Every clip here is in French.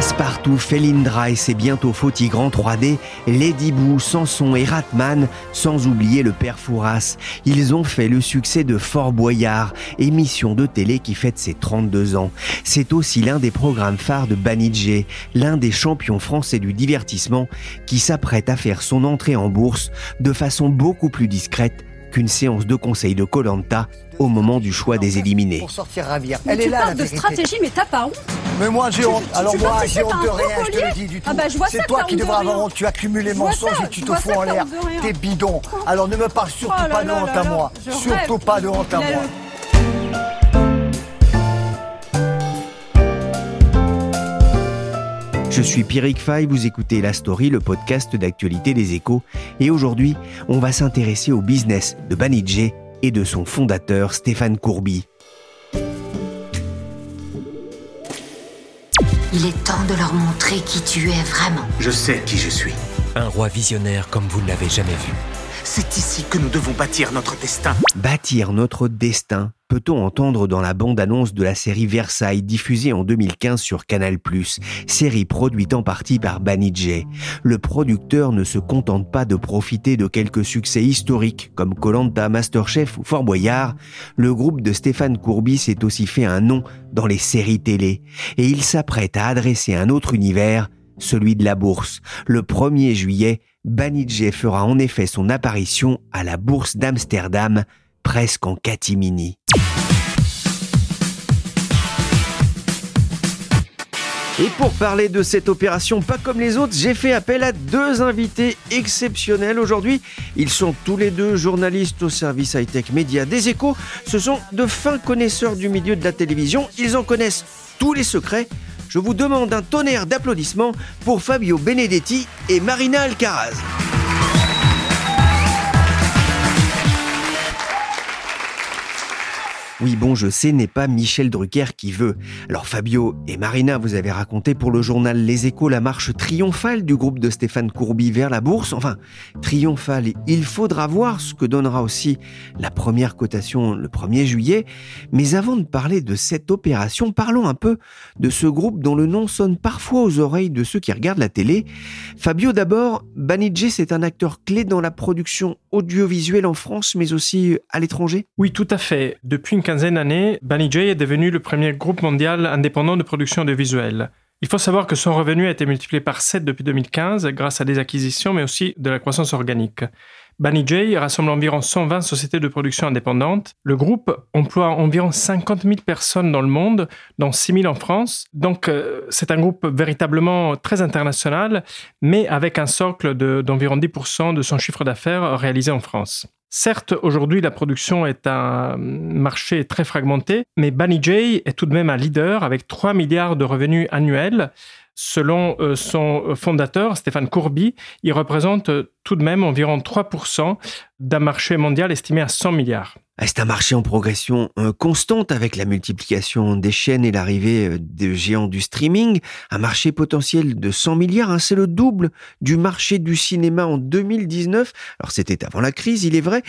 Passepartout, Felindra et bientôt faux tigres en 3D, Lady Boo, Samson et Ratman, sans oublier le père Fouras. Ils ont fait le succès de Fort Boyard, émission de télé qui fête ses 32 ans. C'est aussi l'un des programmes phares de Banijé, l'un des champions français du divertissement qui s'apprête à faire son entrée en bourse de façon beaucoup plus discrète qu'une séance de conseil de Colanta au moment du choix des éliminés. Pour sortir ravir. Mais Elle tu est là, parles la de vérité. stratégie, mais t'as pas honte Mais moi, j'ai Tu- honte. Alors tu moi, j'ai honte de rien, je te le dis du tout. Ah bah, je vois ça c'est toi qui honte de devrais avoir honte. Tu accumules les mensonges ça, et tu te fous en l'air. T'es bidon. Alors ne me parle surtout Oh là pas de honte à moi. Surtout pas de honte à moi. Je suis Pierrick Fay, vous écoutez La Story, le podcast d'actualité des échos, et aujourd'hui, on va s'intéresser au business de Banijé et de son fondateur Stéphane Courby. Il est temps de leur montrer qui tu es vraiment. Je sais qui je suis. Un roi visionnaire comme vous ne l'avez jamais vu. C'est ici que nous devons bâtir notre destin. Bâtir notre destin, peut-on entendre dans la bande-annonce de la série Versailles diffusée en 2015 sur Canal+, série produite en partie par Banijé. Le producteur ne se contente pas de profiter de quelques succès historiques comme Colanta, Masterchef ou Fort Boyard. Le groupe de Stéphane Courby s'est aussi fait un nom dans les séries télé et il s'apprête à adresser un autre univers, celui de la bourse. Le 1er juillet, Banijé fera en effet son apparition à la bourse d'Amsterdam, presque en catimini. Et pour parler de cette opération pas comme les autres, j'ai fait appel à deux invités exceptionnels aujourd'hui. Ils sont tous les deux journalistes au service high-tech média des échos. Ce sont de fins connaisseurs du milieu de la télévision. Ils en connaissent tous les secrets. Je vous demande un tonnerre d'applaudissements pour Fabio Benedetti et Marina Alcaraz. Oui, bon, je sais, n'est pas Michel Drucker qui veut. Alors Fabio et Marina, vous avez raconté pour le journal Les Échos la marche triomphale du groupe de Stéphane Courby vers la bourse. Enfin, triomphale, il faudra voir ce que donnera aussi la première cotation le 1er juillet. Mais avant de parler de cette opération, parlons un peu de ce groupe dont le nom sonne parfois aux oreilles de ceux qui regardent la télé. Fabio d'abord, Banijé, c'est un acteur clé dans la production audiovisuelle en France, mais aussi à l'étranger? Oui, tout à fait. Depuis une quinzaine d'années, Banijay est devenu le premier groupe mondial indépendant de production de visuels. Il faut savoir que son revenu a été multiplié par 7 depuis 2015 grâce à des acquisitions, mais aussi de la croissance organique. Banijay rassemble environ 120 sociétés de production indépendantes. Le groupe emploie environ 50 000 personnes dans le monde, dont 6 000 en France. Donc, euh, c'est un groupe véritablement très international, mais avec un socle de- d'environ 10% de son chiffre d'affaires réalisé en France. Certes, aujourd'hui, la production est un marché très fragmenté, mais Banijay est tout de même un leader avec 3 milliards de revenus annuels. Selon euh, son fondateur, Stéphane Courby, il représente euh, tout de même environ 3% d'un marché mondial estimé à 100 milliards. Ah, C'est un marché en progression euh, constante avec la multiplication des chaînes et l'arrivée euh, des géants du streaming. Un marché potentiel de 100 milliards, hein, c'est le double du marché du cinéma en 2019. Alors c'était avant la crise, il est vrai.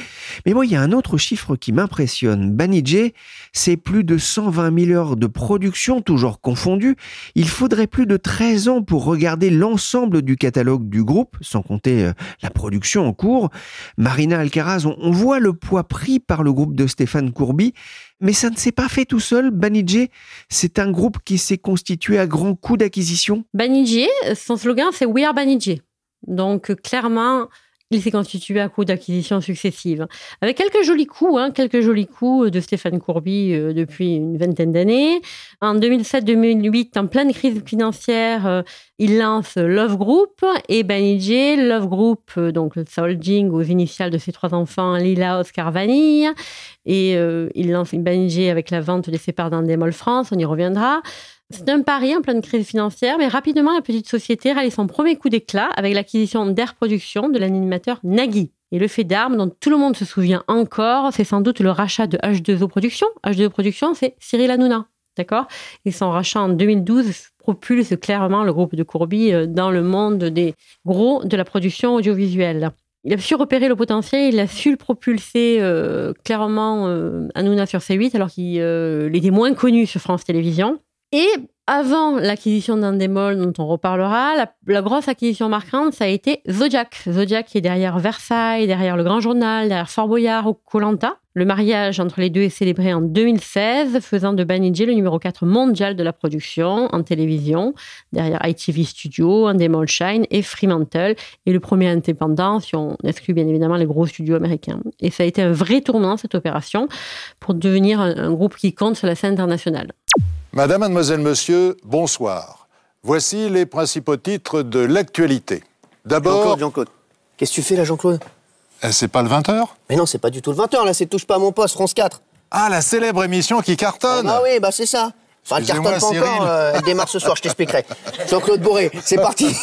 Mais moi, il y a un autre chiffre qui m'impressionne. Banijay, c'est plus de 120 000 heures de production, toujours confondues. Il faudrait plus de 13 ans pour regarder l'ensemble du catalogue du groupe, sans compter euh, la production en cours. Marina Alcaraz, on, voit le poids pris par le groupe de Stéphane Courby, mais ça ne s'est pas fait tout seul. Banijé, c'est un groupe qui s'est constitué à grands coups d'acquisition. Banijé, son slogan, c'est We are Banijé. Donc, euh, clairement, il s'est constitué à coup d'acquisitions successives, avec quelques jolis coups, hein, quelques jolis coups de Stéphane Courby euh, depuis une vingtaine d'années. En 2007-2008, en pleine crise financière, euh, il lance Love Group et Banijé. Love Group, euh, donc le holding aux initiales de ses trois enfants, Lila, Oscar, Vanille. Et il lance Banijé avec la vente de ses parts d'Endemol France, on y reviendra. C'est un pari en pleine crise financière, mais rapidement, la petite société réalise son premier coup d'éclat avec l'acquisition d'Air Production de l'animateur Nagui. Et le fait d'armes dont tout le monde se souvient encore, c'est sans doute le rachat de H2O Production. H2O Production, c'est Cyril Hanouna. D'accord? Et son rachat en 2012 propulse clairement le groupe de Courby euh, dans le monde des gros de la production audiovisuelle. Il a su repérer le potentiel, il a su le propulser euh, clairement euh, Hanouna sur C8 alors qu'il était moins connu sur France Télévisions. Et avant l'acquisition d'Endemol, dont on reparlera, la, grosse acquisition marquante, ça a été Zodiac. Zodiac qui est derrière Versailles, derrière Le Grand Journal, derrière Fort Boyard ou Colanta. Le mariage entre les deux est célébré en 2016, faisant de Banijé le numéro 4 mondial de la production en télévision, derrière ITV Studio, Endemol Shine et Fremantle, et le premier indépendant, si on exclut bien évidemment les gros studios américains. Et ça a été un vrai tournant, cette opération, pour devenir un groupe qui compte sur la scène internationale. Madame, mademoiselle, monsieur, bonsoir. Voici les principaux titres de l'actualité. D'abord. Jean-Claude, Qu'est-ce que tu fais là, Jean-Claude? Eh, C'est pas le 20h Mais non, c'est pas du tout le 20h, là, c'est Touche pas à mon poste, France 4. Ah, la célèbre émission qui cartonne Ah, oui, bah c'est ça. Enfin, elle cartonne pas encore, euh, elle démarre ce soir, je t'expliquerai. Jean-Claude Bourré, c'est parti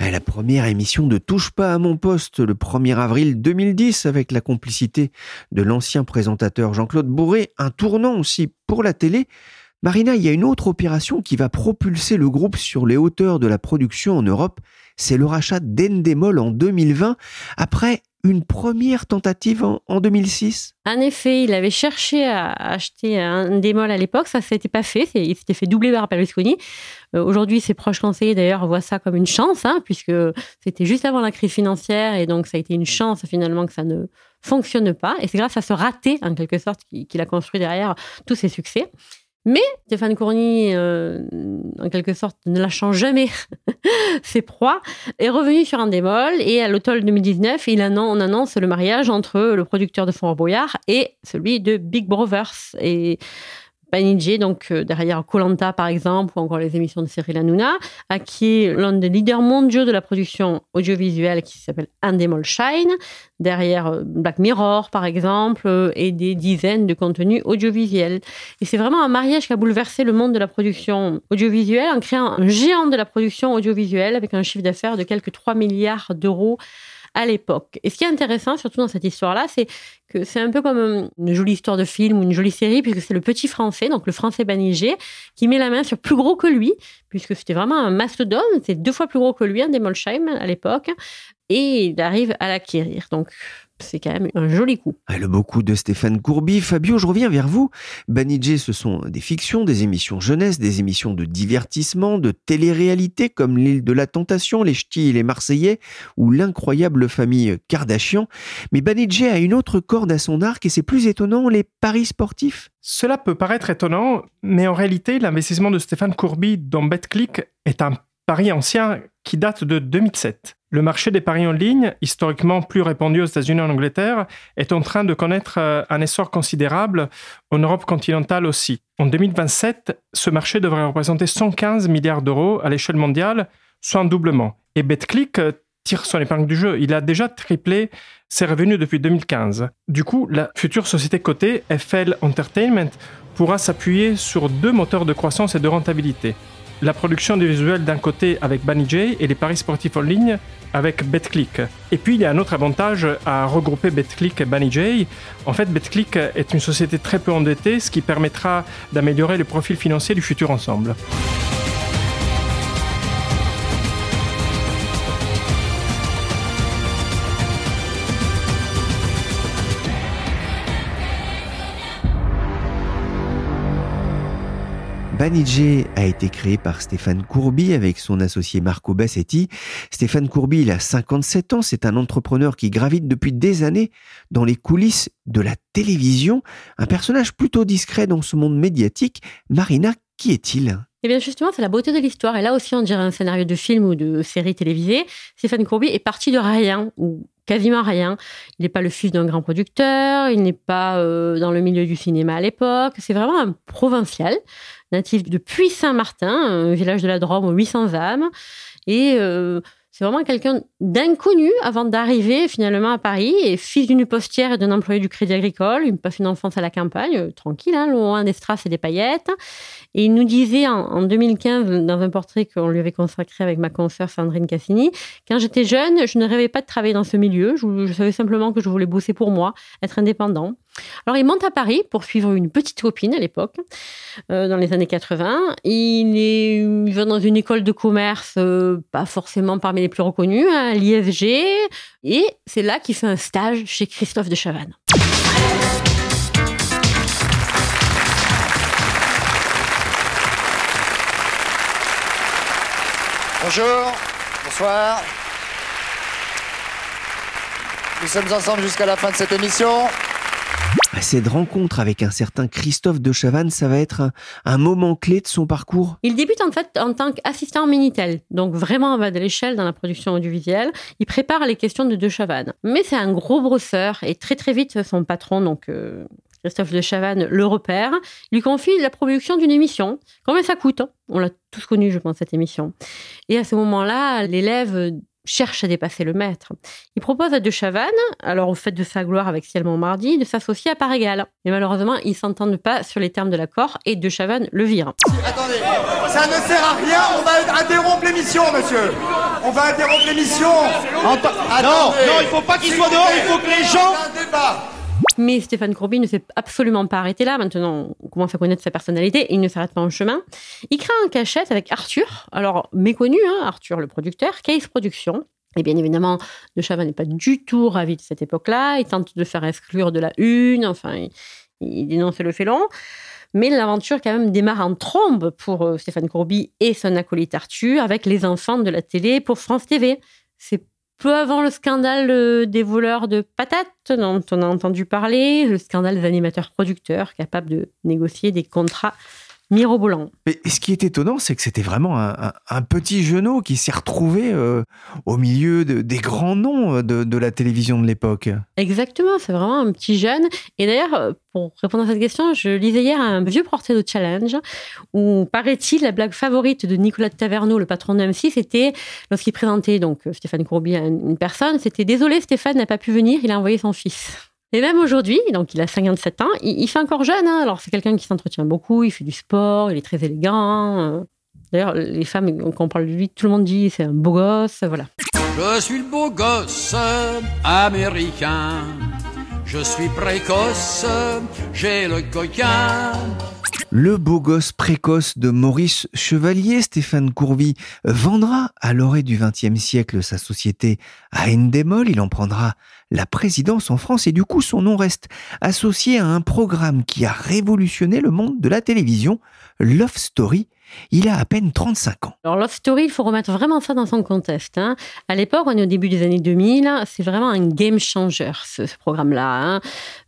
La première émission de Touche pas à mon poste, le 1er avril 2010, avec la complicité de l'ancien présentateur Jean-Claude Bourré, un tournant aussi pour la télé, Marina, il y a une autre opération qui va propulser le groupe sur les hauteurs de la production en Europe, c'est le rachat d'Endemol en 2020, après une première tentative en, 2006 En effet, il avait cherché à acheter Endemol à l'époque, ça s'était pas fait, il s'était fait doubler par Berlusconi. Euh, aujourd'hui, ses proches conseillers d'ailleurs voient ça comme une chance, hein, puisque c'était juste avant la crise financière et donc ça a été une chance finalement que ça ne fonctionne pas. Et c'est grâce à ce raté, en quelque sorte, qu'il a construit derrière tous ses succès. Mais Stéphane Courny, euh, en quelque sorte, ne lâchant jamais ses proies, est revenu sur un démol et à l'automne 2019, il annonce, on annonce le mariage entre le producteur de Fort Boyard et celui de Big Brothers. Banijé, donc euh, derrière Colanta par exemple, ou encore les émissions de Cyril Hanouna, qui est l'un des leaders mondiaux de la production audiovisuelle qui s'appelle Endemol Shine, derrière euh, Black Mirror par exemple, euh, et des dizaines de contenus audiovisuels. Et c'est vraiment un mariage qui a bouleversé le monde de la production audiovisuelle en créant un géant de la production audiovisuelle avec un chiffre d'affaires de quelques 3 milliards d'euros à l'époque. Et ce qui est intéressant, surtout dans cette histoire-là, c'est que c'est un peu comme une jolie histoire de film ou une jolie série, puisque c'est le petit français, donc le français Banigé, qui met la main sur plus gros que lui, puisque c'était vraiment un mastodonte, c'est deux fois plus gros que lui, un Demolsheim à l'époque, et il arrive à l'acquérir. Donc c'est quand même un joli coup. Ah, le beau coup de Stéphane Courby. Fabio, je reviens vers vous. Banijé, ce sont des fictions, des émissions jeunesse, des émissions de divertissement, de télé-réalité comme l'île de la tentation, les ch'tis et les Marseillais ou l'incroyable famille Kardashian. Mais Banijé a une autre corde à son arc et c'est plus étonnant, les paris sportifs. Cela peut paraître étonnant, mais en réalité, l'investissement de Stéphane Courby dans BetClick est un pari ancien qui date de 2007. Le marché des paris en ligne, historiquement plus répandu aux États-Unis et en Angleterre, est en train de connaître euh, un essor considérable en Europe continentale aussi. En 2027, ce marché devrait représenter 115 milliards d'euros à l'échelle mondiale, soit un doublement. Et BetClick euh, tire son épingle du jeu. Il a déjà triplé ses revenus depuis 2015. Du coup, la future société cotée, FL Entertainment, pourra s'appuyer sur deux moteurs de croissance et de rentabilité la production des visuels d'un côté avec Banijay et les paris sportifs en ligne avec BetClick. Et puis il y a un autre avantage à regrouper BetClick et Banijay. En fait, BetClick est une société très peu endettée, ce qui permettra d'améliorer le profil financier du futur ensemble. Banijé a été créé par Stéphane Courby avec son associé Marco Bassetti. Stéphane Courby, il a 57 ans, c'est un entrepreneur qui gravite depuis des années dans les coulisses de la télévision, un personnage plutôt discret dans ce monde médiatique. Marina, qui est-il? Eh bien justement, c'est la beauté de l'histoire. Et là aussi, on dirait un scénario de film ou de série télévisée. Stéphane Courby est parti de rien, ou quasiment rien. Il n'est pas le fils d'un grand producteur, il n'est pas euh, dans le milieu du cinéma à l'époque. C'est vraiment un provincial, natif de Puy-Saint-Martin, un village de la Drôme aux 800 âmes. Et euh, c'est vraiment quelqu'un d'inconnu avant d'arriver finalement à Paris, et fils d'une postière et d'un employé du Crédit Agricole. Il passe une enfance à la campagne, euh, tranquille, hein, loin des strass et des paillettes. Et il nous disait en, 2015, dans un portrait qu'on lui avait consacré avec ma consoeur Sandrine Cassini, quand j'étais jeune, je ne rêvais pas de travailler dans ce milieu. Je, je savais simplement que je voulais bosser pour moi, être indépendant. Alors, il monte à Paris pour suivre une petite copine à l'époque, euh, dans les années 80. Il, est, il va dans une école de commerce, euh, pas forcément parmi les plus reconnues, à hein, l'ISG. Et c'est là qu'il fait un stage chez Christophe de Chavannes. Bonjour, bonsoir. Nous sommes ensemble jusqu'à la fin de cette émission. Cette rencontre avec un certain Christophe de Chavannes, ça va être un, moment clé de son parcours Il débute en fait en tant qu'assistant Minitel, donc vraiment en bas de l'échelle dans la production audiovisuelle. Il prépare les questions de De Chavannes. Mais c'est un gros brosseur et très très vite son patron, donc euh, Christophe de Chavannes, le repère, lui confie la production d'une émission. Combien ça coûte On l'a tous connu, je pense, cette émission. Et à ce moment-là, l'élève cherche à dépasser le maître. Il propose à De Chavannes, alors au fait de sa gloire avec Ciel Montmardi, de s'associer à part égale. Mais malheureusement, ils s'entendent pas sur les termes de l'accord et De Chavannes le vire. Attendez, ça ne sert à rien, on va interrompre l'émission, monsieur. On va interrompre l'émission. Ah non, non, il faut pas qu'il soit dehors, il faut que les gens... Mais Stéphane Courby ne s'est absolument pas arrêté là. Maintenant, on commence à connaître sa personnalité il ne s'arrête pas en chemin. Il crée un cachette avec Arthur, alors méconnu, hein, Arthur le producteur, Case Productions. Et bien évidemment, De Chavannes n'est pas du tout ravi de cette époque-là. Il tente de faire exclure de la une, enfin, il, dénonce le félon. Mais l'aventure quand même démarre en trombe pour euh, Stéphane Courby et son acolyte Arthur avec les enfants de la télé pour France TV. C'est peu avant le scandale euh, des voleurs de patates dont on a entendu parler, le scandale des animateurs producteurs capables de négocier des contrats mirobolant. Mais ce qui est étonnant, c'est que c'était vraiment un, petit genou qui s'est retrouvé euh, au milieu des grands noms de, la télévision de l'époque. Exactement, c'est vraiment un petit jeune. Et d'ailleurs, euh, pour répondre à cette question, je lisais hier un vieux portrait de Challenge où, paraît-il, la blague favorite de Nicolas Taverneau, le patron de M6, c'était lorsqu'il présentait donc Stéphane Courbier à une personne, c'était désolé, Stéphane n'a pas pu venir, il a envoyé son fils. Et même aujourd'hui, donc il a 57 ans, il, fait encore jeune. Hein. Alors c'est quelqu'un qui s'entretient beaucoup, il fait du sport, il est très élégant. Euh. D'ailleurs, les femmes, quand on parle de lui, tout le monde dit c'est un beau gosse, voilà. Je suis le beau gosse américain. Je suis précoce, j'ai le coquin. Le beau gosse précoce de Maurice Chevalier, Stéphane Courvy, vendra à l'orée du XXe siècle sa société à Endemol. Il en prendra la présidence en France et du coup son nom reste associé à un programme qui a révolutionné le monde de la télévision, Love Story, il a à peine 35 ans. Alors Love Story, il faut remettre vraiment ça dans son contexte. Hein. À l'époque, on est au début des années 2000, c'est vraiment un game changer ce, programme-là. Hein.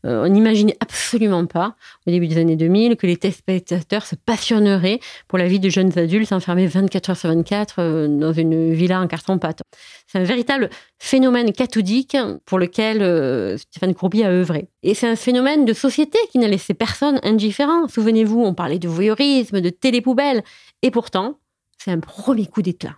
Euh, on n'imaginait absolument pas au début des années 2000 que les téléspectateurs se passionneraient pour la vie de jeunes adultes enfermés 24 heures sur 24 euh, dans une villa en carton-pâte. C'est un véritable phénomène cathodique pour lequel euh, Stéphane Courby a œuvré. Et c'est un phénomène de société qui n'a laissé personne indifférent. Souvenez-vous, on parlait de voyeurisme, de télépoubelle. Et pourtant, c'est un premier coup d'éclat.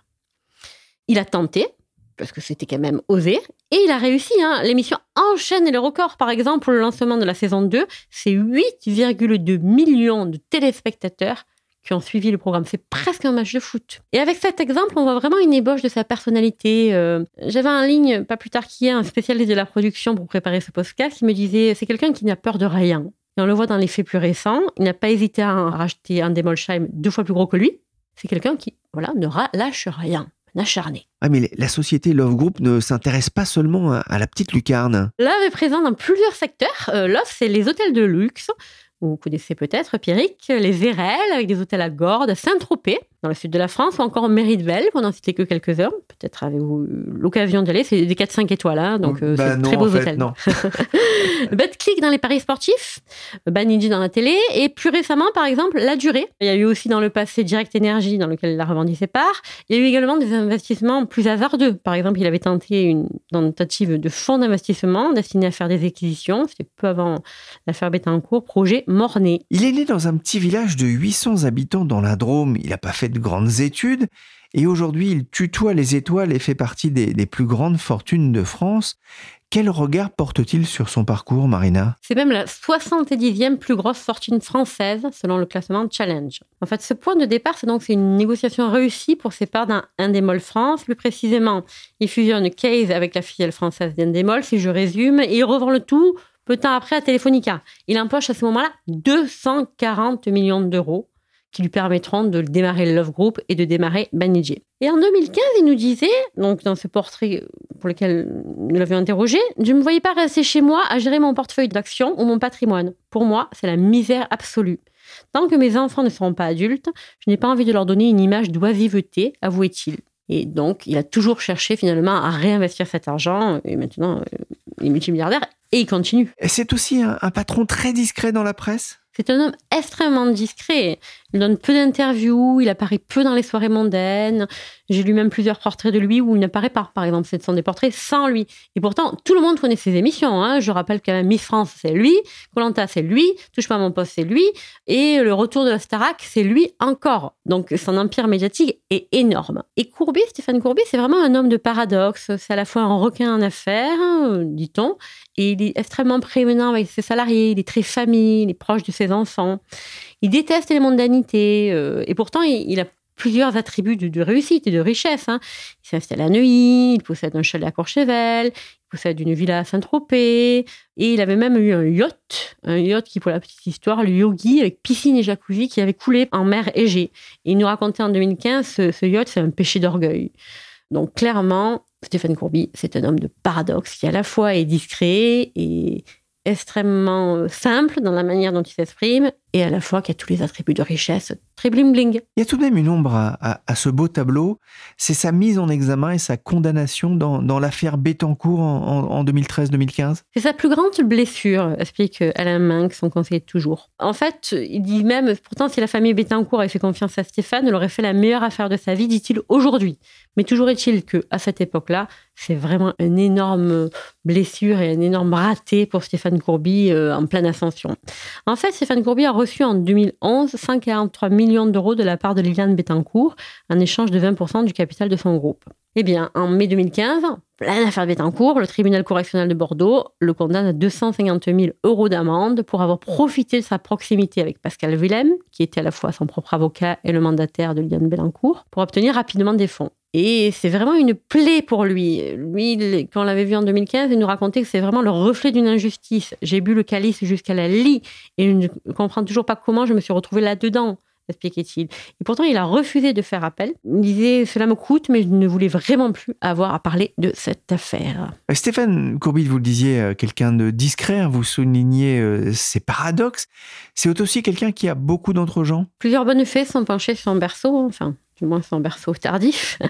Il a tenté, parce que c'était quand même osé, et il a réussi. Hein. L'émission enchaîne les records. Par exemple, le lancement de la saison 2, c'est 8,2 millions de téléspectateurs qui ont suivi le programme. C'est presque un match de foot. Et avec cet exemple, on voit vraiment une ébauche de sa personnalité. Euh, j'avais en ligne, pas plus tard qu'hier, un spécialiste de la production pour préparer ce podcast qui me disait c'est quelqu'un qui n'a peur de rien. Et on le voit dans les faits plus récents. Il n'a pas hésité à racheter un Demolsheim deux fois plus gros que lui. C'est quelqu'un qui voilà, ne lâche rien acharné. Ah mais la société Love Group ne s'intéresse pas seulement à, la petite lucarne. Love est présent dans plusieurs secteurs. Euh, Love, c'est les hôtels de luxe, vous connaissez peut-être, Pierrick, les Érelles, avec des hôtels à Gordes, Saint-Tropez, dans le sud de la France, ou encore Méridvel, pour n'en citer que quelques-uns. Peut-être avez-vous l'occasion d'y aller. C'est des 4-5 étoiles, hein, donc bah c'est très beaux en fait, hôtels. non. BetClick dans les paris sportifs, Banijé dans la télé, et plus récemment, par exemple, la durée. Il y a eu aussi dans le passé Direct Energy, dans lequel il a revendu ses parts. Il y a eu également des investissements plus hasardeux. Par exemple, il avait tenté une tentative de fonds d'investissement destiné à faire des acquisitions. C'était peu avant l'affaire Bettencourt, projet Mornay. Il est né dans un petit village de 800 habitants dans la Drôme. Il n'a pas fait de grandes études. Et aujourd'hui, il tutoie les étoiles et fait partie des, des plus grandes fortunes de France. Quel regard porte-t-il sur son parcours, Marina? C'est même la 70e plus grosse fortune française selon le classement Challenge. En fait, ce point de départ, c'est donc une négociation réussie pour ses parts d'un Endemol France. Plus précisément, il fusionne Case avec la filiale française d'Endemol, si je résume, et il revend le tout peu de temps après à Telefonica. Il empoche à ce moment-là 240 millions d'euros qui lui permettront de démarrer le Love Group et de démarrer Banijé. Et en 2015, il nous disait, donc dans ce portrait pour lequel nous l'avions interrogé, je ne me voyais pas rester chez moi à gérer mon portefeuille d'actions ou mon patrimoine. Pour moi, c'est la misère absolue. Tant que mes enfants ne seront pas adultes, je n'ai pas envie de leur donner une image d'oisiveté, avouait-il. Et donc, il a toujours cherché finalement à réinvestir cet argent, et maintenant, euh, est multimilliardaire, et il continue. C'est aussi un, un patron très discret dans la presse c'est un homme extrêmement discret. Il donne peu d'interviews, il apparaît peu dans les soirées mondaines. J'ai lu même plusieurs portraits de lui où il n'apparaît pas, par exemple. Ce sont des portraits sans lui. Et pourtant, tout le monde connaît ses émissions. Hein. Je rappelle que Miss France, c'est lui. Colanta, c'est lui. Touche pas à mon poste, c'est lui. Et le retour de la Starac, c'est lui encore. Donc, son empire médiatique est énorme. Et Courbet, Stéphane Courbet, c'est vraiment un homme de paradoxe. C'est à la fois un requin en affaires, dit-on, et il est extrêmement prévenant avec ses salariés. Il est très famille, il est proche de ses enfants. Il déteste les mondanités. euh, et pourtant, il, il a plusieurs attributs de, réussite et de richesse. hein. Il s'installe à Neuilly, il possède un chalet à Courchevel, il possède une villa à Saint-Tropez, et il avait même eu un yacht, un yacht qui, pour la petite histoire, le Yogi, avec piscine et jacuzzi, qui avait coulé en mer Égée. Et il nous racontait en 2015, ce, ce yacht, c'est un péché d'orgueil. Donc clairement, Stéphane Courby, c'est un homme de paradoxe qui à la fois est discret et extrêmement euh, simple dans la manière dont il s'exprime et à la fois qui a tous les attributs de richesse très bling bling. Il y a tout de même une ombre à, à- à ce beau tableau, c'est sa mise en examen et sa condamnation dans, dans l'affaire Bettencourt en, en- en 2013-2015. C'est sa plus grande blessure, explique Alain Minck, son conseiller de toujours. En fait, il dit même, pourtant, si la famille Bettencourt avait fait confiance à Stéphane, elle aurait fait la meilleure affaire de sa vie, dit-il aujourd'hui. Mais toujours est-il que à cette époque-là, c'est vraiment une énorme blessure et un énorme raté pour Stéphane Courby euh, en pleine ascension. En fait, Stéphane Courby a reçu en 2011 143 millions d'euros de la part de Liliane Bettencourt en échange de 20% du capital de son groupe. Eh bien, en mai 2015, pleine affaire Bettencourt, le tribunal correctionnel de Bordeaux le condamne à 250 000 euros d'amende pour avoir profité de sa proximité avec Pascal Willem, qui était à la fois son propre avocat et le mandataire de Liliane Bettencourt, pour obtenir rapidement des fonds. Et c'est vraiment une plaie pour lui. Lui, quand on l'avait vu en 2015, il nous racontait que c'est vraiment le reflet d'une injustice. J'ai bu le calice jusqu'à la lie et je ne comprends toujours pas comment je me suis retrouvé là-dedans, expliquait-il. Et pourtant, il a refusé de faire appel. Il disait Cela me coûte, mais je ne voulais vraiment plus avoir à parler de cette affaire. Euh, Stéphane Courbit, vous le disiez, euh, quelqu'un de discret, hein, vous soulignez euh, ses paradoxes. C'est aussi quelqu'un qui a beaucoup d'entre-gens. Plusieurs bonnes fées sont penchées sur son berceau, enfin, du moins son berceau tardif.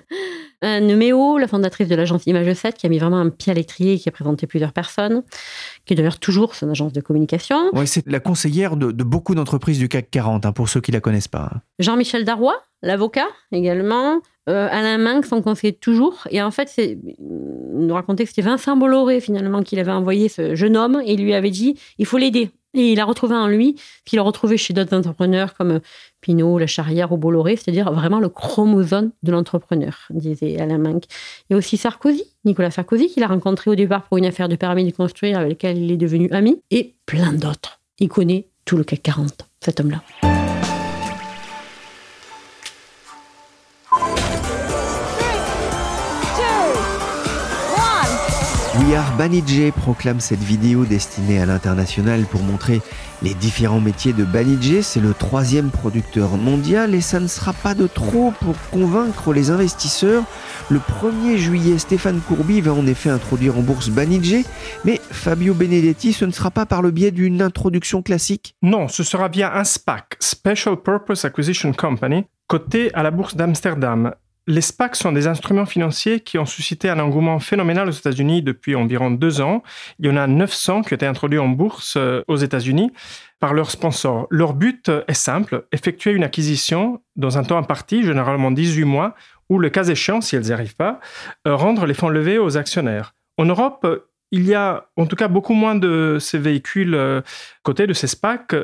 Euh, Numéo, la fondatrice de l'agence Image 7, qui a mis vraiment un pied à l'étrier et qui a présenté plusieurs personnes, qui est d'ailleurs toujours son agence de communication. Ouais, c'est la conseillère de, de beaucoup d'entreprises du CAC 40, hein, pour ceux qui la connaissent pas. Jean-Michel Darrois, l'avocat également. Euh, Alain Minck, son conseiller de toujours. Et en fait, c'est, il nous racontait que c'était Vincent Bolloré, finalement, qui l'avait envoyé ce jeune homme et il lui avait dit il faut l'aider. Et il a retrouvé en lui qu'il a retrouvé chez d'autres entrepreneurs comme Pinot, La Charrière ou Bolloré, c'est-à-dire vraiment le chromosome de l'entrepreneur, disait Alain Minck. Et aussi Sarkozy, Nicolas Sarkozy, qu'il a rencontré au départ pour une affaire de permis de construire avec lequel il est devenu ami, et plein d'autres. Il connaît tout le CAC 40, cet homme-là. Banijé proclame cette vidéo destinée à l'international pour montrer les différents métiers de Banijé. C'est le troisième producteur mondial et ça ne sera pas de trop pour convaincre les investisseurs. Le 1er juillet, Stéphane Courby va en effet introduire en bourse Banijé, mais Fabio Benedetti, ce ne sera pas par le biais d'une introduction classique? Non, ce sera via un SPAC, Special Purpose Acquisition Company, coté à la bourse d'Amsterdam. Les SPAC sont des instruments financiers qui ont suscité un engouement phénoménal aux États-Unis depuis environ deux ans. Il y en a 900 qui ont été introduits en bourse euh, aux États-Unis par leurs sponsors. Leur but est simple, effectuer une acquisition dans un temps imparti, généralement 18 mois, ou le cas échéant, si elles n'y arrivent pas, euh, rendre les fonds levés aux actionnaires. En Europe, il y a en tout cas beaucoup moins de ces véhicules euh, cotés, de ces SPAC,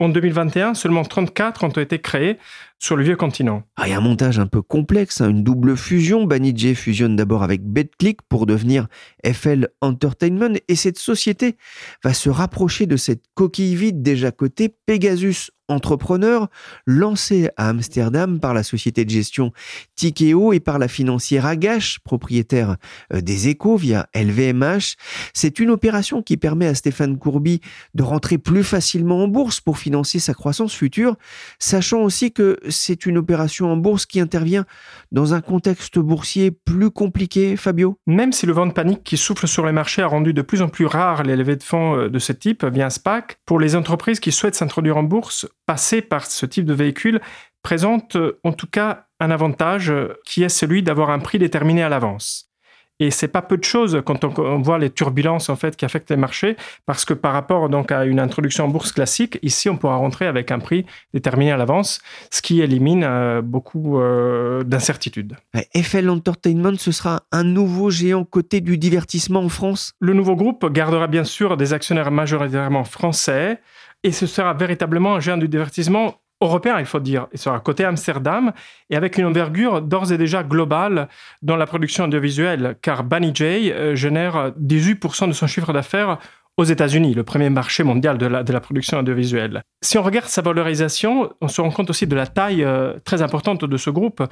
en 2021, seulement 34 ont été créés sur le vieux continent. Ah, a un montage un peu complexe, hein, une double fusion. Banijay fusionne d'abord avec BetClick pour devenir FL Entertainment et cette société va se rapprocher de cette coquille vide déjà cotée Pegasus entrepreneur lancé à Amsterdam par la société de gestion Tikeo et par la financière Agache, propriétaire euh, des échos via LVMH. C'est une opération qui permet à Stéphane Courby de rentrer plus facilement en bourse pour financer sa croissance future, sachant aussi que c'est une opération en bourse qui intervient dans un contexte boursier plus compliqué, Fabio Même si le vent de panique qui souffle sur les marchés a rendu de plus en plus rare les levées de fonds euh, de ce type via SPAC, pour les entreprises qui souhaitent s'introduire en bourse, passer par ce type de véhicule présente euh, en tout cas un avantage euh, qui est celui d'avoir un prix déterminé à l'avance. Et c'est pas peu de choses quand on, voit les turbulences en fait qui affectent les marchés, parce que par rapport donc à une introduction en bourse classique, ici on pourra rentrer avec un prix déterminé à l'avance, ce qui élimine euh, beaucoup d'incertitudes. FL Entertainment, ce sera un nouveau géant côté du divertissement en France? Le nouveau groupe gardera bien sûr des actionnaires majoritairement français et ce sera véritablement un géant du divertissement européen, il faut dire. Il sera côté Amsterdam et avec une envergure d'ores et déjà globale dans la production audiovisuelle, car Banijay euh, génère 18% de son chiffre d'affaires aux États-Unis, le premier marché mondial de la, de la, production audiovisuelle. Si on regarde sa valorisation, on se rend compte aussi de la taille euh, très importante de ce groupe,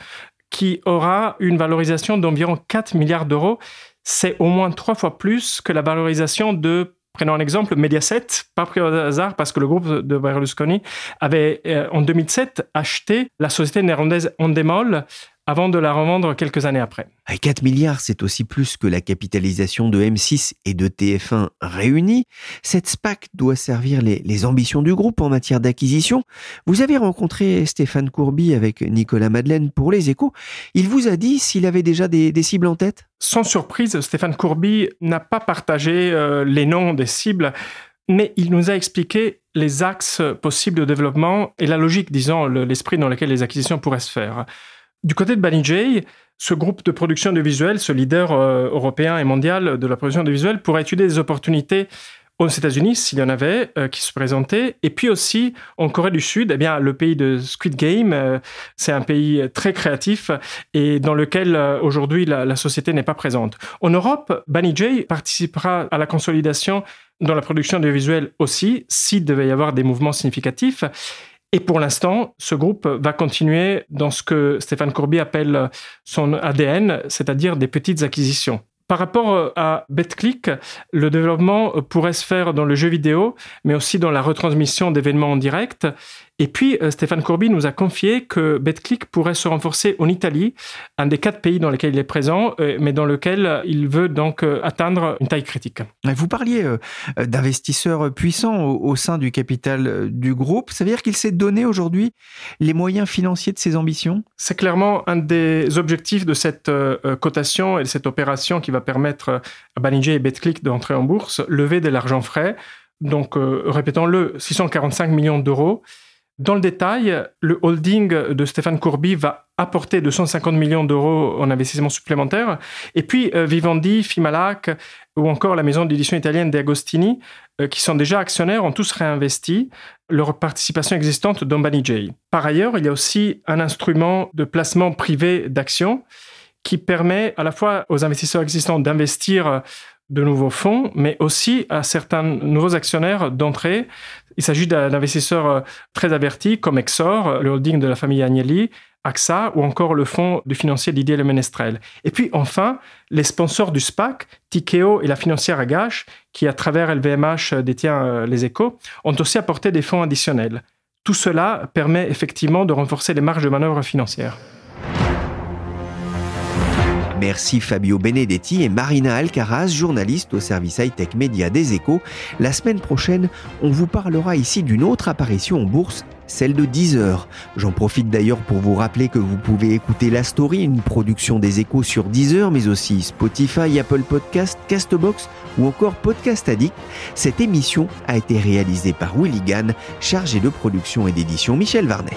qui aura une valorisation d'environ 4 milliards d'euros. C'est au moins trois fois plus que la valorisation de Prenons un exemple, Mediaset, pas pris au hasard parce que le groupe de Berlusconi avait euh, en 2007 acheté la société néerlandaise Endemol avant de la revendre quelques années après. 4 milliards, c'est aussi plus que la capitalisation de M6 et de TF1 réunis. Cette SPAC doit servir les, ambitions du groupe en matière d'acquisition. Vous avez rencontré Stéphane Courby avec Nicolas Madeleine pour les échos. Il vous a dit s'il avait déjà des, cibles en tête Sans surprise, Stéphane Courby n'a pas partagé euh, les noms des cibles mais il nous a expliqué les axes possibles de développement et la logique, disons, l'esprit dans lequel les acquisitions pourraient se faire. Du côté de Banijay, ce groupe de production de visuels, ce leader euh, européen et mondial de la production de visuels, pourrait étudier des opportunités aux États-Unis, s'il y en avait, euh, qui se présentaient. Et puis aussi, en Corée du Sud, eh bien, le pays de Squid Game, euh, c'est un pays très créatif et dans lequel aujourd'hui la, société n'est pas présente. En Europe, Banijay participera à la consolidation dans la production de visuels aussi, s'il devait y avoir des mouvements significatifs. Et pour l'instant, ce groupe va continuer dans ce que Stéphane Courby appelle son ADN, c'est-à-dire des petites acquisitions. Par rapport à BetClick, le développement pourrait se faire dans le jeu vidéo, mais aussi dans la retransmission d'événements en direct. Et puis, euh, Stéphane Courby nous a confié que BetClick pourrait se renforcer en Italie, un des quatre pays dans lesquels il est présent, euh, mais dans lequel il veut donc euh, atteindre une taille critique. Vous parliez d'investisseurs puissants au sein du capital du groupe. Ça veut dire qu'il s'est donné aujourd'hui les moyens financiers de ses ambitions? C'est clairement un des objectifs de cette cotation et de cette opération qui va permettre à Banijay et BetClick d'entrer en bourse, lever de l'argent frais. Donc, répétons-le, 645 millions d'euros dans le détail, le holding de Stéphane Courby va apporter 250 millions d'euros en investissement supplémentaire. Et puis euh, Vivendi, Fimalac ou encore la maison d'édition italienne De Agostini, euh, qui sont déjà actionnaires, ont tous réinvesti leur participation existante dans Banijay. Par ailleurs, il y a aussi un instrument de placement privé d'actions qui permet à la fois aux investisseurs existants d'investir de nouveaux fonds, mais aussi à certains nouveaux actionnaires d'entrer. Il s'agit d'investisseurs euh, très avertis comme Exor, le holding de la famille Agnelli, AXA ou encore le fonds du financier Didier Le Menestrel. Et puis enfin, les sponsors du SPAC, Tikeo et la financière Agache, qui à travers LVMH détient euh, les échos, ont aussi apporté des fonds additionnels. Tout cela permet effectivement de renforcer les marges de manœuvre financières. Merci Fabio Benedetti et Marina Alcaraz, journaliste au service high-tech média des échos. La semaine prochaine, on vous parlera ici d'une autre apparition en bourse, celle de Deezer. J'en profite d'ailleurs pour vous rappeler que vous pouvez écouter La Story, une production des échos sur Deezer, mais aussi Spotify, Apple Podcast, Castbox ou encore Podcast Addict. Cette émission a été réalisée par Willy Gann, chargé de production et d'édition Michel Varnet.